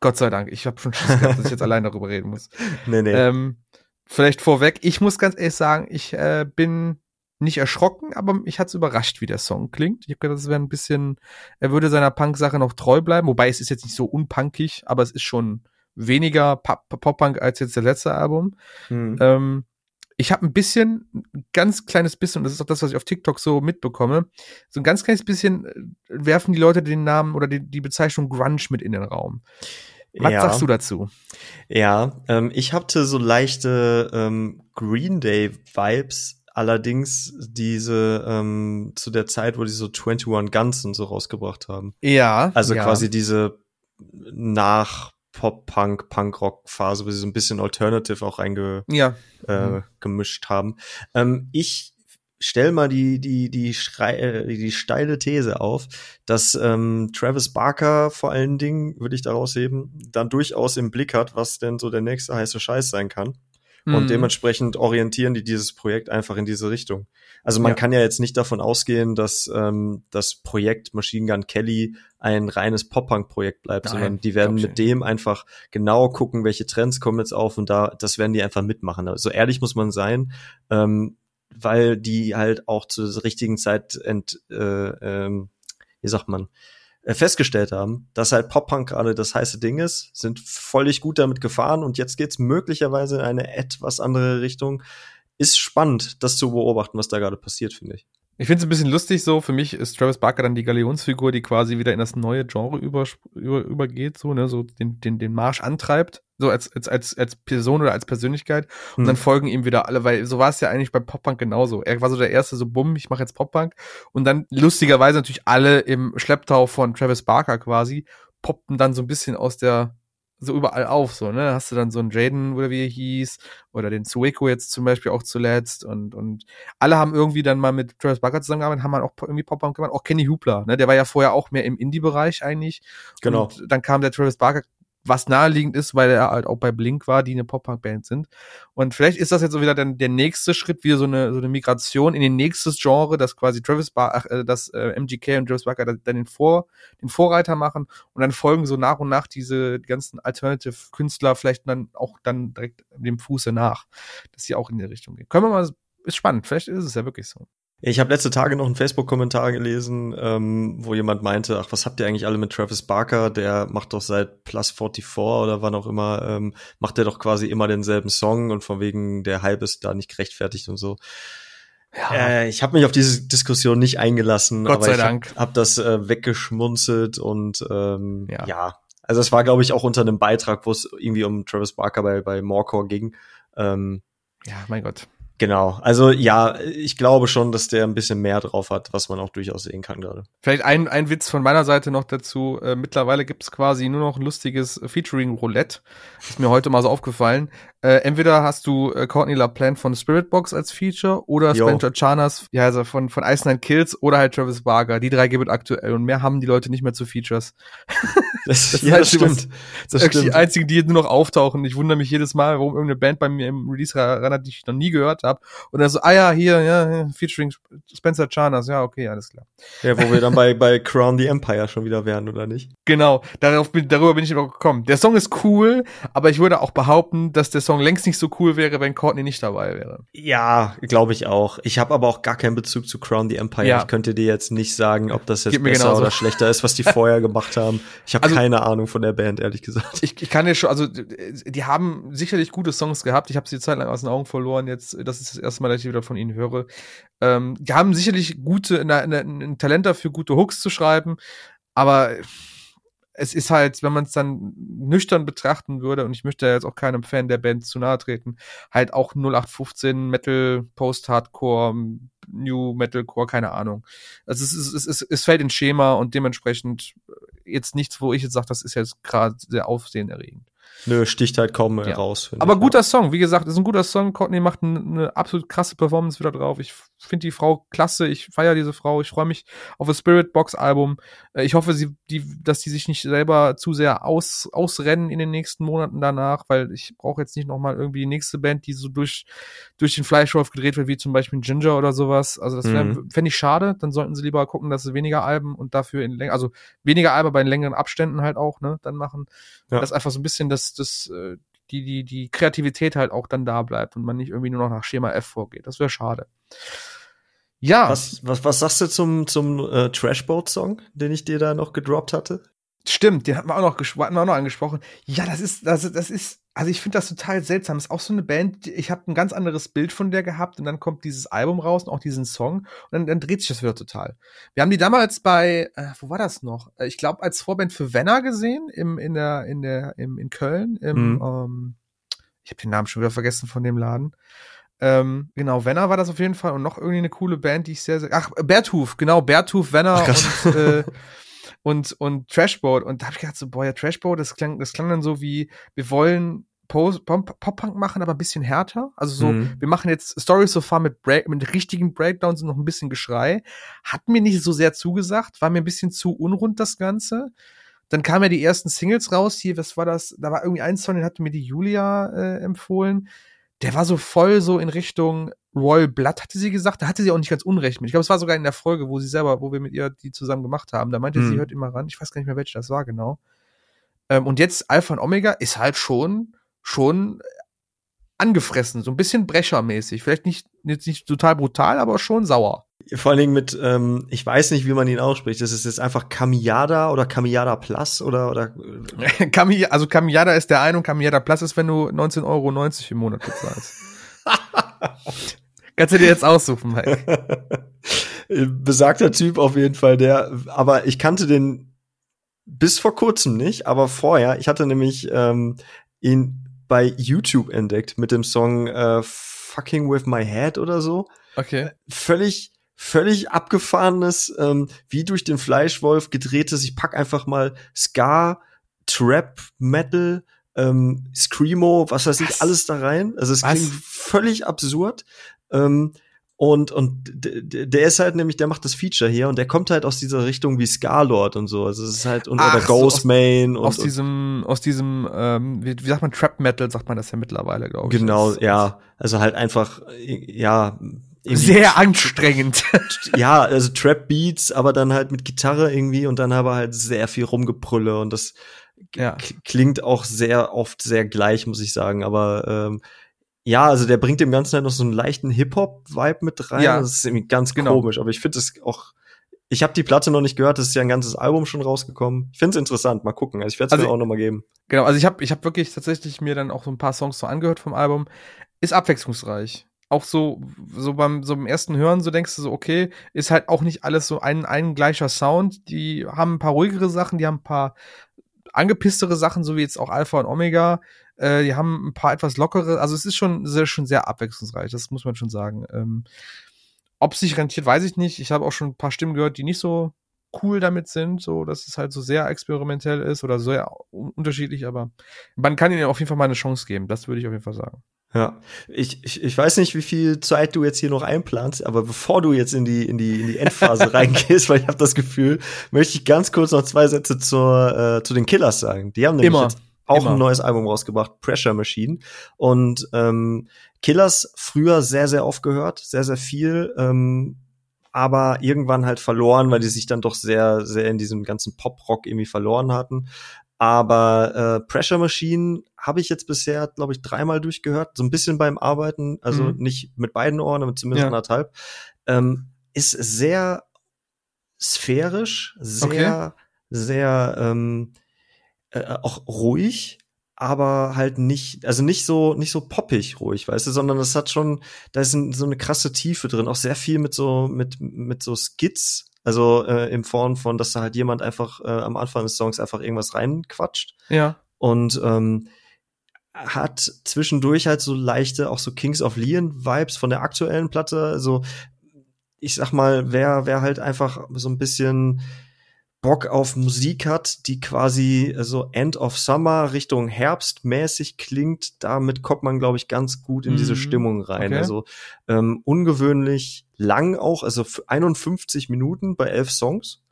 Gott sei Dank. Ich habe schon Schiss gehabt, dass ich jetzt (laughs) allein darüber reden muss. Nee, nee. Ähm, vielleicht vorweg, ich muss ganz ehrlich sagen, ich äh, bin nicht erschrocken, aber mich hat's überrascht, wie der Song klingt. Ich habe gedacht, das wäre ein bisschen, er würde seiner Punk-Sache noch treu bleiben, wobei es ist jetzt nicht so unpunkig, aber es ist schon weniger Pop-Punk als jetzt der letzte Album. Hm. Ähm, ich habe ein bisschen, ein ganz kleines bisschen, und das ist auch das, was ich auf TikTok so mitbekomme, so ein ganz kleines bisschen äh, werfen die Leute den Namen oder die, die Bezeichnung Grunge mit in den Raum. Was ja. sagst du dazu? Ja, ähm, ich hatte so leichte ähm, Green Day Vibes, allerdings diese ähm, zu der Zeit, wo die so 21 Guns und so rausgebracht haben. Ja. Also ja. quasi diese nach Pop-Punk, Punk-Rock-Phase, wo sie so ein bisschen Alternative auch reingemischt ja. äh, mhm. gemischt haben. Ähm, ich stell mal die, die, die, Schrei äh, die steile These auf, dass ähm, Travis Barker vor allen Dingen, würde ich daraus heben, dann durchaus im Blick hat, was denn so der nächste heiße Scheiß sein kann. Mhm. Und dementsprechend orientieren die dieses Projekt einfach in diese Richtung. Also man ja. kann ja jetzt nicht davon ausgehen, dass ähm, das Projekt Machine Gun Kelly ein reines Pop-Punk-Projekt bleibt, Nein, sondern die werden mit dem einfach genau gucken, welche Trends kommen jetzt auf und da, das werden die einfach mitmachen. Also ehrlich muss man sein. Ähm, weil die halt auch zur richtigen Zeit ent, äh, ähm, wie sagt man, äh, festgestellt haben, dass halt Pop-Punk gerade das heiße Ding ist, sind völlig gut damit gefahren und jetzt geht's möglicherweise in eine etwas andere Richtung. Ist spannend, das zu beobachten, was da gerade passiert, finde ich. Ich finde es ein bisschen lustig so. Für mich ist Travis Barker dann die Galionsfigur, die quasi wieder in das neue Genre über, über, übergeht, so, ne, so den, den, den Marsch antreibt so als, als, als, als Person oder als Persönlichkeit und hm. dann folgen ihm wieder alle, weil so war es ja eigentlich bei Pop-Punk genauso. Er war so der erste, so bumm, ich mache jetzt Pop-Punk und dann lustigerweise natürlich alle im Schlepptau von Travis Barker quasi poppten dann so ein bisschen aus der so überall auf, so, ne? Hast du dann so einen Jaden, oder wie er hieß, oder den Sueko jetzt zum Beispiel auch zuletzt und, und alle haben irgendwie dann mal mit Travis Barker zusammengearbeitet, haben halt auch irgendwie Pop-Punk gemacht, auch Kenny Hubler, ne? Der war ja vorher auch mehr im Indie-Bereich eigentlich. Genau. Und dann kam der Travis Barker was naheliegend ist, weil er halt auch bei Blink war, die eine Pop-Punk-Band sind. Und vielleicht ist das jetzt so wieder dann der nächste Schritt, wieder so eine, so eine Migration in den nächstes Genre, dass quasi Travis Bar, äh, dass äh, MGK und Travis Barker dann den, Vor, den Vorreiter machen und dann folgen so nach und nach diese die ganzen Alternative-Künstler vielleicht dann auch dann direkt dem Fuße nach, dass sie auch in die Richtung gehen. Können wir mal, ist spannend, vielleicht ist es ja wirklich so. Ich habe letzte Tage noch einen Facebook-Kommentar gelesen, ähm, wo jemand meinte, ach, was habt ihr eigentlich alle mit Travis Barker? Der macht doch seit Plus 44 oder wann auch immer, ähm, macht der doch quasi immer denselben Song und von wegen der Hype ist da nicht gerechtfertigt und so. Ja. Äh, ich habe mich auf diese Diskussion nicht eingelassen, Gott aber sei ich Dank. habe hab das äh, weggeschmunzelt und ähm, Ja. ja. Also es war, glaube ich, auch unter einem Beitrag, wo es irgendwie um Travis Barker bei, bei Morecore ging. Ähm, Ja, mein Gott. Genau. Also ja, ich glaube schon, dass der ein bisschen mehr drauf hat, was man auch durchaus sehen kann gerade. Vielleicht ein, ein Witz von meiner Seite noch dazu. Äh, mittlerweile gibt es quasi nur noch ein lustiges Featuring Roulette. Ist mir heute mal so aufgefallen. Äh, entweder hast du äh, Courtney LaPlante von Spiritbox als Feature oder Jo. Spencer Chanas, ja, also von, von Ice Nine Kills oder halt Travis Barker. Die drei gibt es aktuell und mehr haben die Leute nicht mehr zu Features. (laughs) Das, Das ja, das stimmt. Das Das die einzigen, die nur noch auftauchen. Ich wundere mich jedes Mal, warum irgendeine Band bei mir im Release ran hat, die ich noch nie gehört habe. Und dann so, ah ja, hier, ja, featuring Spencer Chanas. Ja, okay, alles klar. Ja, wo wir dann bei, (laughs) bei Crown the Empire schon wieder wären, oder nicht? Genau, darauf bin, darüber bin ich noch gekommen. Der Song ist cool, aber ich würde auch behaupten, dass der Song längst nicht so cool wäre, wenn Courtney nicht dabei wäre. Ja, glaube ich auch. Ich habe aber auch gar keinen Bezug zu Crown the Empire. Ja. Ich könnte dir jetzt nicht sagen, ob das jetzt besser genauso. oder schlechter ist, was die (laughs) vorher gemacht haben. Ich habe Also- keine Ahnung von der Band, ehrlich gesagt. Ich, ich kann dir schon, also die haben sicherlich gute Songs gehabt. Ich habe sie eine Zeit lang aus den Augen verloren. Jetzt, das ist das erste Mal, dass ich wieder von ihnen höre. Ähm, die haben sicherlich gute, ein Talent dafür, gute Hooks zu schreiben, aber es ist halt, wenn man es dann nüchtern betrachten würde, und ich möchte jetzt auch keinem Fan der Band zu nahe treten, halt auch 0815 Metal, Post-Hardcore, New Metalcore, keine Ahnung. Also es, ist, es, es fällt ins Schema und dementsprechend jetzt nichts, wo ich jetzt sage, das ist jetzt gerade sehr aufsehenerregend. Nö, sticht halt kaum Ja. raus. Aber ich, guter Song, wie gesagt, ist ein guter Song. Courtney macht eine, eine absolut krasse Performance wieder drauf. Ich finde die Frau klasse, ich feiere diese Frau, ich freue mich auf das Spirit Box Album. Äh, Ich hoffe, sie, die, dass die sich nicht selber zu sehr aus, ausrennen in den nächsten Monaten danach, weil ich brauche jetzt nicht nochmal irgendwie die nächste Band, die so durch, durch den Fleischwolf gedreht wird, wie zum Beispiel Ginger oder sowas. Also das Mhm. fände ich schade. Dann sollten sie lieber gucken, dass sie weniger Alben und dafür in also weniger Alben bei längeren Abständen halt auch, ne, dann machen. Ja. Das einfach so ein bisschen das, das, äh, die, die, die Kreativität halt auch dann da bleibt und man nicht irgendwie nur noch nach Schema F vorgeht. Das wäre schade. Ja, Was, was, was sagst du zum, zum äh, Trashboat-Song, den ich dir da noch gedroppt hatte? Stimmt, den hatten wir auch noch, hatten wir auch noch angesprochen. Ja, das ist, das, das ist, also ich finde das total seltsam. Das ist auch so eine Band, ich habe ein ganz anderes Bild von der gehabt und dann kommt dieses Album raus und auch diesen Song und dann, dann dreht sich das wieder total. Wir haben die damals bei, äh, wo war das noch? Äh, Ich glaube, als Vorband für Venner gesehen, im, in der, in der, im, in Köln, im, Mhm. ähm, ich habe den Namen schon wieder vergessen von dem Laden. Ähm, genau, Venner war das auf jeden Fall und noch irgendwie eine coole Band, die ich sehr, sehr, ach, Berthuf, genau, Berthuf, Venner und, äh, (laughs) und, und Trashboat. Und da habe ich gedacht so, boah, ja, Trashboat, das klang, das klang dann so wie, wir wollen Post- Pop- Pop-Punk machen, aber ein bisschen härter. Also so, Mhm. wir machen jetzt Stories so far mit Break, mit richtigen Breakdowns und noch ein bisschen Geschrei. Hat mir nicht so sehr zugesagt, war mir ein bisschen zu unrund das Ganze. Dann kamen ja die ersten Singles raus. Hier, was war das? Da war irgendwie ein Song, den hatte mir die Julia äh, empfohlen. Der war so voll so in Richtung Royal Blood, hatte sie gesagt. Da hatte sie auch nicht ganz unrecht mit. Ich glaube, es war sogar in der Folge, wo sie selber, wo wir mit ihr die zusammen gemacht haben. Da meinte Mhm. sie, hört immer ran. Ich weiß gar nicht mehr, welche das war genau. Ähm, und jetzt Alpha und Omega ist halt schon, schon angefressen, so ein bisschen brechermäßig. Vielleicht nicht, jetzt nicht total brutal, aber schon sauer. Vor allen Dingen mit, ähm, ich weiß nicht, wie man ihn ausspricht. Das ist jetzt einfach Kamiada oder Kamiada Plus oder, oder (laughs) Kami, also Kamiada ist der eine und Kamiada Plus ist, wenn du 19,90 Euro im Monat bezahlst. (laughs) Kannst du dir jetzt aussuchen, Mike. (laughs) besagter Typ auf jeden Fall, der, aber ich kannte den bis vor kurzem nicht, aber vorher, ich hatte nämlich ähm, ihn bei YouTube entdeckt mit dem Song äh, Fucking with My Head oder so. Okay. Völlig, völlig abgefahrenes, ähm, wie durch den Fleischwolf gedrehtes, ich pack einfach mal Ska, Trap, Metal, ähm, Screamo, was weiß Was? ich, alles da rein. Also es Was? klingt völlig absurd. Ähm, Und, und der ist halt nämlich, der macht das Feature hier und der kommt halt aus dieser Richtung wie Scarlord und so. Also es ist halt, und, Ach, oder Ghostmain. So aus, und, aus diesem, aus diesem, ähm, wie, wie sagt man, Trap Metal, sagt man das ja mittlerweile, glaube ich. Genau, ja. Also halt einfach, ja, sehr anstrengend. (laughs) ja, also Trap Beats, aber dann halt mit Gitarre irgendwie und dann aber halt sehr viel Rumgebrülle und das ja. klingt auch sehr oft sehr gleich, muss ich sagen. Aber ähm, ja, also der bringt dem Ganzen halt noch so einen leichten Hip-Hop-Vibe mit rein. Ja. Das ist irgendwie ganz genau. komisch, aber ich finde es auch. Ich habe die Platte noch nicht gehört, das ist ja ein ganzes Album schon rausgekommen. Ich finde es interessant, mal gucken. Also ich werde es also, mir auch noch mal geben. Genau, also ich habe ich hab wirklich tatsächlich mir dann auch so ein paar Songs so angehört vom Album. Ist abwechslungsreich auch so, so beim so beim ersten Hören, so denkst du so, okay, ist halt auch nicht alles so ein, ein gleicher Sound. Die haben ein paar ruhigere Sachen, die haben ein paar angepisstere Sachen, so wie jetzt auch Alpha und Omega. Äh, die haben ein paar etwas lockere, also es ist schon sehr, schon sehr abwechslungsreich, das muss man schon sagen. Ähm, ob sich rentiert, weiß ich nicht. Ich habe auch schon ein paar Stimmen gehört, die nicht so cool damit sind, so dass es halt so sehr experimentell ist oder sehr unterschiedlich, aber man kann ihnen auf jeden Fall mal eine Chance geben, das würde ich auf jeden Fall sagen. Ja, ich, ich, ich weiß nicht, wie viel Zeit du jetzt hier noch einplanst, aber bevor du jetzt in die, in die, in die Endphase (laughs) reingehst, weil ich habe das Gefühl, möchte ich ganz kurz noch zwei Sätze zur, äh, zu den Killers sagen. Die haben nämlich Immer. jetzt auch Immer. ein neues Album rausgebracht, Pressure Machine. Und ähm, Killers früher sehr, sehr oft gehört, sehr, sehr viel. Ähm, aber irgendwann halt verloren, weil die sich dann doch sehr, sehr in diesem ganzen Pop-Rock irgendwie verloren hatten. Aber äh, Pressure Machine habe ich jetzt bisher, glaube ich, dreimal durchgehört, so ein bisschen beim Arbeiten, also mhm. nicht mit beiden Ohren, aber zumindest ja. anderthalb. Ähm, ist sehr sphärisch, sehr, okay. sehr ähm, äh, auch ruhig, aber halt nicht, also nicht so, nicht so poppig ruhig, weißt du, sondern es hat schon, da ist so eine krasse Tiefe drin, auch sehr viel mit so, mit, mit so Skits, also äh, in Form von, dass da halt jemand einfach äh, am Anfang des Songs einfach irgendwas reinquatscht. Ja. Und ähm, hat zwischendurch halt so leichte, auch so Kings of Leon Vibes von der aktuellen Platte. Also ich sag mal, wer, wer halt einfach so ein bisschen Bock auf Musik hat, die quasi so End of Summer Richtung Herbst mäßig klingt, damit kommt man, glaube ich, ganz gut in mhm. diese Stimmung rein. Okay. Also ähm, ungewöhnlich lang auch, also 51 Minuten bei elf Songs.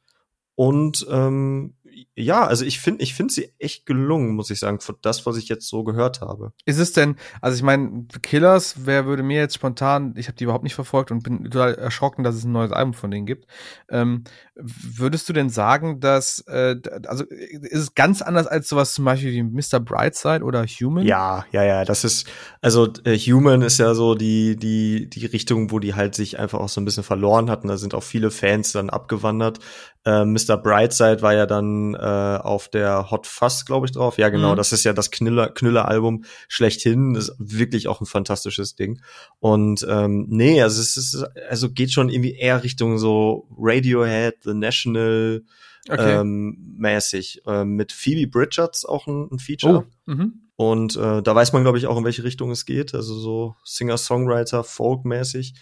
Und ähm, ja, also ich finde, ich finde sie echt gelungen, muss ich sagen, für das, was ich jetzt so gehört habe. Ist es denn, also ich meine, Killers, wer würde mir jetzt spontan, ich habe die überhaupt nicht verfolgt und bin total erschrocken, dass es ein neues Album von denen gibt. Ähm, würdest du denn sagen, dass, äh, also ist es ganz anders als sowas zum Beispiel wie Mr. Brightside oder Human? Ja, ja, ja, das ist, also äh, Human ist ja so die, die, die Richtung, wo die halt sich einfach auch so ein bisschen verloren hatten. Da sind auch viele Fans dann abgewandert. Äh, Mr. Brightside war ja dann äh, auf der Hot Fuzz, glaube ich, drauf. Ja, genau, mhm. das ist ja das Knüller, Knüller-Album schlechthin. Das ist wirklich auch ein fantastisches Ding. Und ähm, nee, also es ist, also geht schon irgendwie eher Richtung so Radiohead, The National okay. ähm, mäßig. Äh, mit Phoebe Bridgers auch ein, ein Feature. Oh. Mhm. Und äh, da weiß man, glaube ich, auch, in welche Richtung es geht. Also so Singer-Songwriter, Folk-mäßig.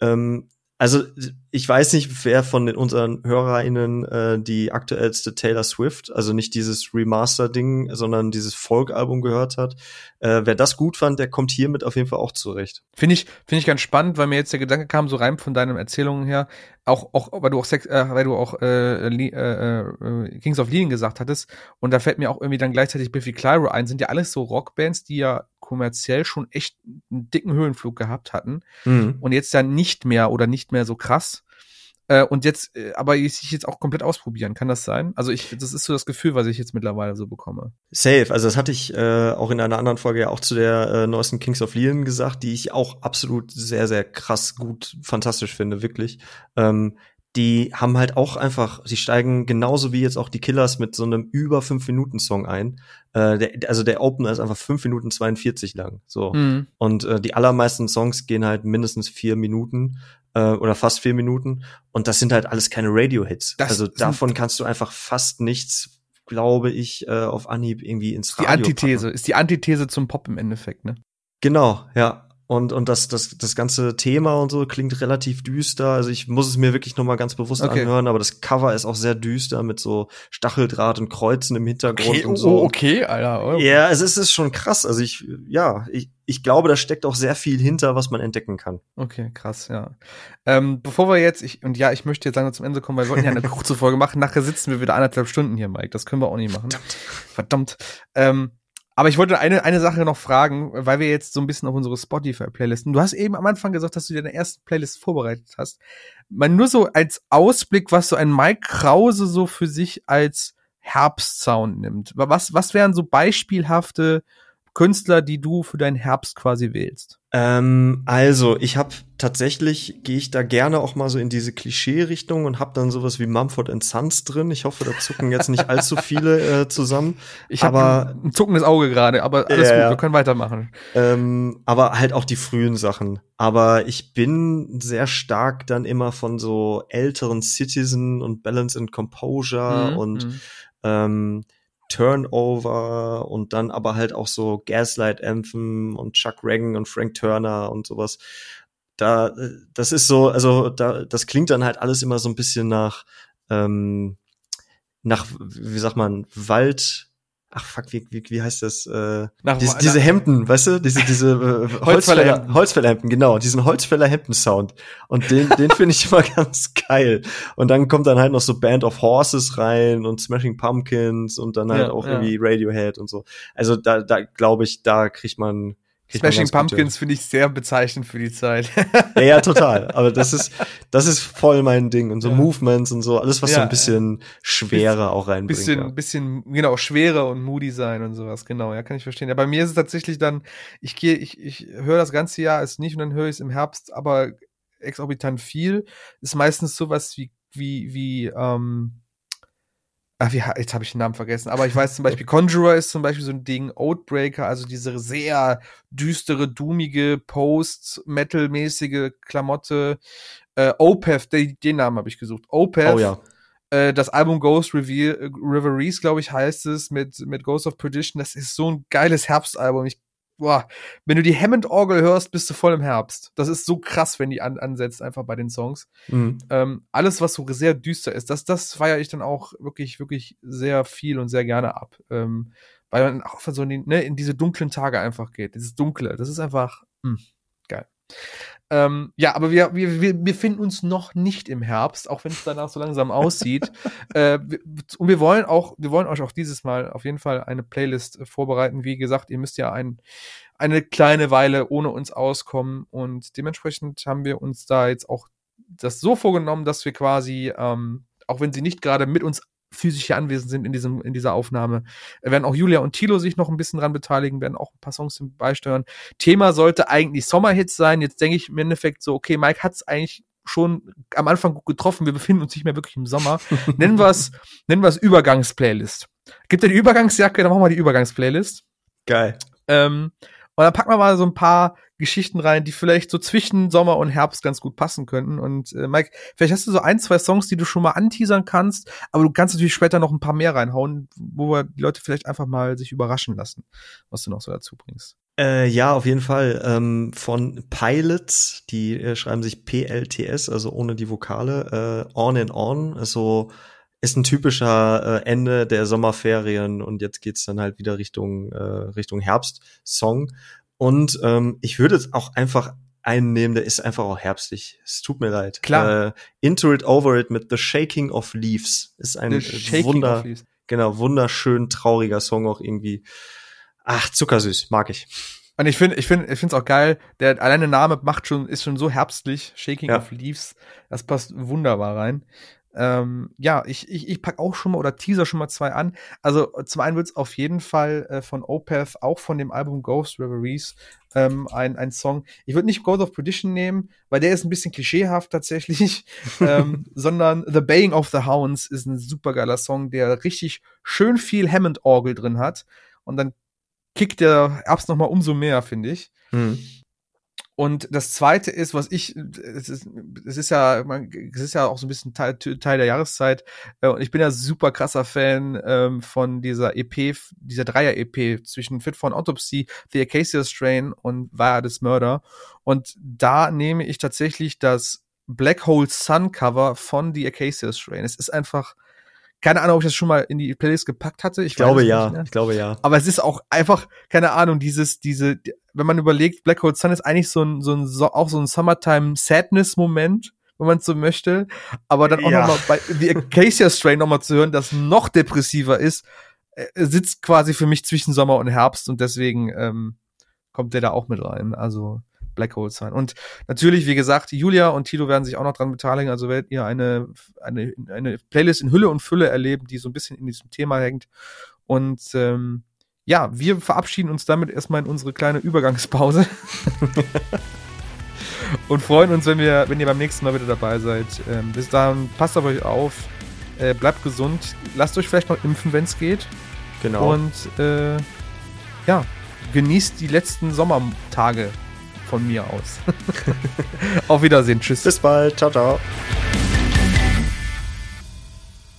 Ähm, also ich weiß nicht, wer von den unseren HörerInnen äh, die aktuellste Taylor Swift, also nicht dieses Remaster-Ding, sondern dieses Folk-Album gehört hat. Äh, wer das gut fand, der kommt hiermit auf jeden Fall auch zurecht. Finde ich, finde ich ganz spannend, weil mir jetzt der Gedanke kam, so rein von deinen Erzählungen her, auch, auch, weil du auch, Sex, äh, weil du auch äh, äh, äh, Kings of Leon gesagt hattest, und da fällt mir auch irgendwie dann gleichzeitig Biffy Clyro ein, sind ja alles so Rockbands, die ja kommerziell schon echt einen dicken Höhenflug gehabt hatten mhm. und jetzt dann nicht mehr oder nicht mehr so krass. Äh, und jetzt, äh, aber ich jetzt auch komplett ausprobieren, kann das sein? Also ich, das ist so das Gefühl, was ich jetzt mittlerweile so bekomme. Safe, also das hatte ich äh, auch in einer anderen Folge ja auch zu der äh, neuesten Kings of Leon gesagt, die ich auch absolut sehr, sehr krass gut, fantastisch finde, wirklich. Ähm, die haben halt auch einfach, sie steigen genauso wie jetzt auch die Killers mit so einem über 5-Minuten-Song ein. Äh, der, also der Opener ist einfach 5 Minuten 42 lang. So. Mhm. Und äh, die allermeisten Songs gehen halt mindestens vier Minuten äh, oder fast vier Minuten. Und das sind halt alles keine Radio-Hits. Also davon kannst du einfach fast nichts, glaube ich, äh, auf Anhieb irgendwie ins Radio Die Antithese, packen. ist die Antithese zum Pop im Endeffekt, ne? Genau, ja. Und, und das, das, das ganze Thema und so klingt relativ düster. Also ich muss es mir wirklich noch mal ganz bewusst Okay. anhören, aber das Cover ist auch sehr düster mit so Stacheldraht und Kreuzen im Hintergrund Okay, und so. oh, okay, Alter. Oh. Ja, es ist, es ist schon krass. Also ich, ja, ich, ich glaube, da steckt auch sehr viel hinter, was man entdecken kann. Okay, krass, ja. Ähm, bevor wir jetzt, ich, und ja, ich möchte jetzt langsam zum Ende kommen, weil wir wollten ja eine (laughs) kurze Folge machen. Nachher sitzen wir wieder anderthalb Stunden hier, Mike. Das können wir auch nicht machen. Verdammt. Ähm, aber ich wollte eine, eine Sache noch fragen, weil wir jetzt so ein bisschen auf unsere Spotify-Playlisten. Du hast eben am Anfang gesagt, dass du deine erste Playlist vorbereitet hast. Mal nur so als Ausblick, was so ein Mike Krause so für sich als Herbstsound nimmt. Was, was wären so beispielhafte Künstler, die du für deinen Herbst quasi wählst? Ähm, also, ich habe tatsächlich, gehe ich da gerne auch mal so in diese Klischee-Richtung und habe dann sowas wie Mumford Sons drin. Ich hoffe, da zucken jetzt nicht allzu viele äh, zusammen. (laughs) Ich habe ein, ein zuckendes Auge gerade, aber alles Ja, gut, wir können weitermachen. Ähm, aber halt auch die frühen Sachen. Aber ich bin sehr stark dann immer von so älteren Citizen und Balance and Composure Mhm, und mhm. ähm, Turnover und dann aber halt auch so Gaslight Anthem und Chuck Reagan und Frank Turner und sowas. Da, das ist so, also da, das klingt dann halt alles immer so ein bisschen nach, ähm, nach, wie sagt man, Wald. Ach fuck, wie, wie, wie heißt das? Äh, Nach- diese, diese Hemden, weißt du, diese diese äh, (laughs) Holzfäller Holzfällerhemden, genau, diesen Holzfällerhemden Sound und den den finde ich immer (laughs) ganz geil. Und dann kommt dann halt noch so Band of Horses rein und Smashing Pumpkins und dann halt Ja, auch ja. irgendwie Radiohead und so. Also da da glaube ich, da kriegt man Smashing Pumpkins finde ich sehr bezeichnend für die Zeit. Ja, ja, total. (laughs) Aber das ist, das ist voll mein Ding. Und so Ja. Movements und so, alles, was so Ja, ein bisschen schwerer auch reinbringt. bisschen, ja. bisschen, genau, schwerer und moody sein und sowas, genau, ja, kann ich verstehen. Ja, bei mir ist es tatsächlich dann, ich gehe, ich, ich höre das ganze Jahr es nicht und dann höre ich es im Herbst, aber exorbitant viel. Ist meistens sowas wie, wie, wie, ähm, Ah, wie, jetzt habe ich den Namen vergessen, aber ich weiß zum Beispiel, Conjurer ist zum Beispiel so ein Ding, Oatbreaker, also diese sehr düstere, doomige, Post-Metal-mäßige Klamotte. Äh, Opeth, den, den Namen habe ich gesucht. Opeth, Oh ja. äh, das Album Ghost Reveal, äh, Reveries, glaube ich, heißt es, mit, mit Ghost of Perdition. Das ist so ein geiles Herbstalbum. Ich, boah, wenn du die Hammond-Orgel hörst, bist du voll im Herbst. Das ist so krass, wenn die an, ansetzt, einfach bei den Songs. Mhm. Ähm, alles, was so sehr düster ist, das, das feiere ich dann auch wirklich, wirklich sehr viel und sehr gerne ab. Ähm, weil man auch so in, die, ne, in diese dunklen Tage einfach geht. Dieses Dunkle, das ist einfach mh, geil. Ähm, ja, aber wir, wir, wir befinden uns noch nicht im Herbst, auch wenn es danach so langsam aussieht. (laughs) äh, und wir wollen auch, wir wollen euch auch dieses Mal auf jeden Fall eine Playlist äh, vorbereiten. Wie gesagt, ihr müsst ja ein, eine kleine Weile ohne uns auskommen und dementsprechend haben wir uns da jetzt auch das so vorgenommen, dass wir quasi, ähm, auch wenn sie nicht gerade mit uns physisch hier anwesend sind in diesem in dieser Aufnahme, werden auch Julia und Tilo sich noch ein bisschen dran beteiligen, werden auch ein paar Songs beisteuern. Thema sollte eigentlich Sommerhits sein. Jetzt denke ich im Endeffekt so, okay, Mike hat es eigentlich schon am Anfang gut getroffen. Wir befinden uns nicht mehr wirklich im Sommer. (laughs) nennen wir es nennen wir es Übergangsplaylist. Gibt ja die Übergangsjacke, dann machen wir die Übergangsplaylist. Geil. Ähm, und dann packen wir mal so ein paar Geschichten rein, die vielleicht so zwischen Sommer und Herbst ganz gut passen könnten. Und äh, Mike, vielleicht hast du so ein, zwei Songs, die du schon mal anteasern kannst, aber du kannst natürlich später noch ein paar mehr reinhauen, wo wir die Leute vielleicht einfach mal sich überraschen lassen, was du noch so dazu bringst. Äh, ja, auf jeden Fall. Ähm, von Pilots, die äh, schreiben sich PLTS, also ohne die Vokale. Äh, on and On, also ist ein typischer äh, Ende der Sommerferien und jetzt geht's dann halt wieder Richtung äh, Richtung Herbst-Song. Und ähm, ich würde jetzt auch einfach einen nehmen, der ist einfach auch herbstlich. Es tut mir leid. Klar. Äh, Into It Over It mit The Shaking of Leaves ist ein Wunder, genau wunderschön trauriger Song auch irgendwie. Ach, zuckersüß, mag ich. Und ich finde, ich finde, ich finde es auch geil. Der alleine Name macht schon, ist schon so herbstlich. Shaking Ja. of Leaves. Das passt wunderbar rein. Ähm, ja, ich, ich, ich pack auch schon mal oder teaser schon mal zwei an. Also zum einen wird's auf jeden Fall äh, von Opeth, auch von dem Album Ghost Reveries, ähm, ein, ein Song. Ich würde nicht Ghost of Perdition nehmen, weil der ist ein bisschen klischeehaft tatsächlich, (laughs) ähm, sondern The Baying of the Hounds ist ein supergeiler Song, der richtig schön viel Hammond-Orgel drin hat. Und dann kickt der Herbst noch mal umso mehr, finde ich. Mhm. Und das zweite ist, was ich, es ist, es ist ja, man, es ist ja auch so ein bisschen Teil, Teil der Jahreszeit. Äh, und ich bin ja super krasser Fan ähm, von dieser EP, dieser Dreier-EP zwischen Fit for an Autopsy, The Acacia Strain und Via This Murder. Und da nehme ich tatsächlich das Black Hole Sun Cover von The Acacia Strain. Es ist einfach, keine Ahnung, ob ich das schon mal in die Playlist gepackt hatte. Ich, ich glaube ja. Ich glaube ja. Aber es ist auch einfach, keine Ahnung, dieses, diese, wenn man überlegt, Black Hole Sun ist eigentlich so ein, so ein, so, auch so ein Summertime Sadness Moment, wenn man so möchte. Aber dann auch ja. nochmal bei The Acacia Strain nochmal zu hören, das noch depressiver ist, äh, sitzt quasi für mich zwischen Sommer und Herbst und deswegen ähm, kommt der da auch mit rein. Also Black Hole sein. Und natürlich, wie gesagt, Julia und Tito werden sich auch noch dran beteiligen. Also werdet ihr eine, eine, eine Playlist in Hülle und Fülle erleben, die so ein bisschen in diesem Thema hängt. Und ähm, ja, wir verabschieden uns damit erstmal in unsere kleine Übergangspause. (laughs) und freuen uns, wenn wir, wenn ihr beim nächsten Mal wieder dabei seid. Ähm, bis dahin, passt auf euch auf, äh, bleibt gesund, lasst euch vielleicht noch impfen, wenn es geht. Genau. Und äh, ja, genießt die letzten Sommertage von mir aus. (laughs) Auf Wiedersehen. Tschüss. Bis bald. Ciao, ciao.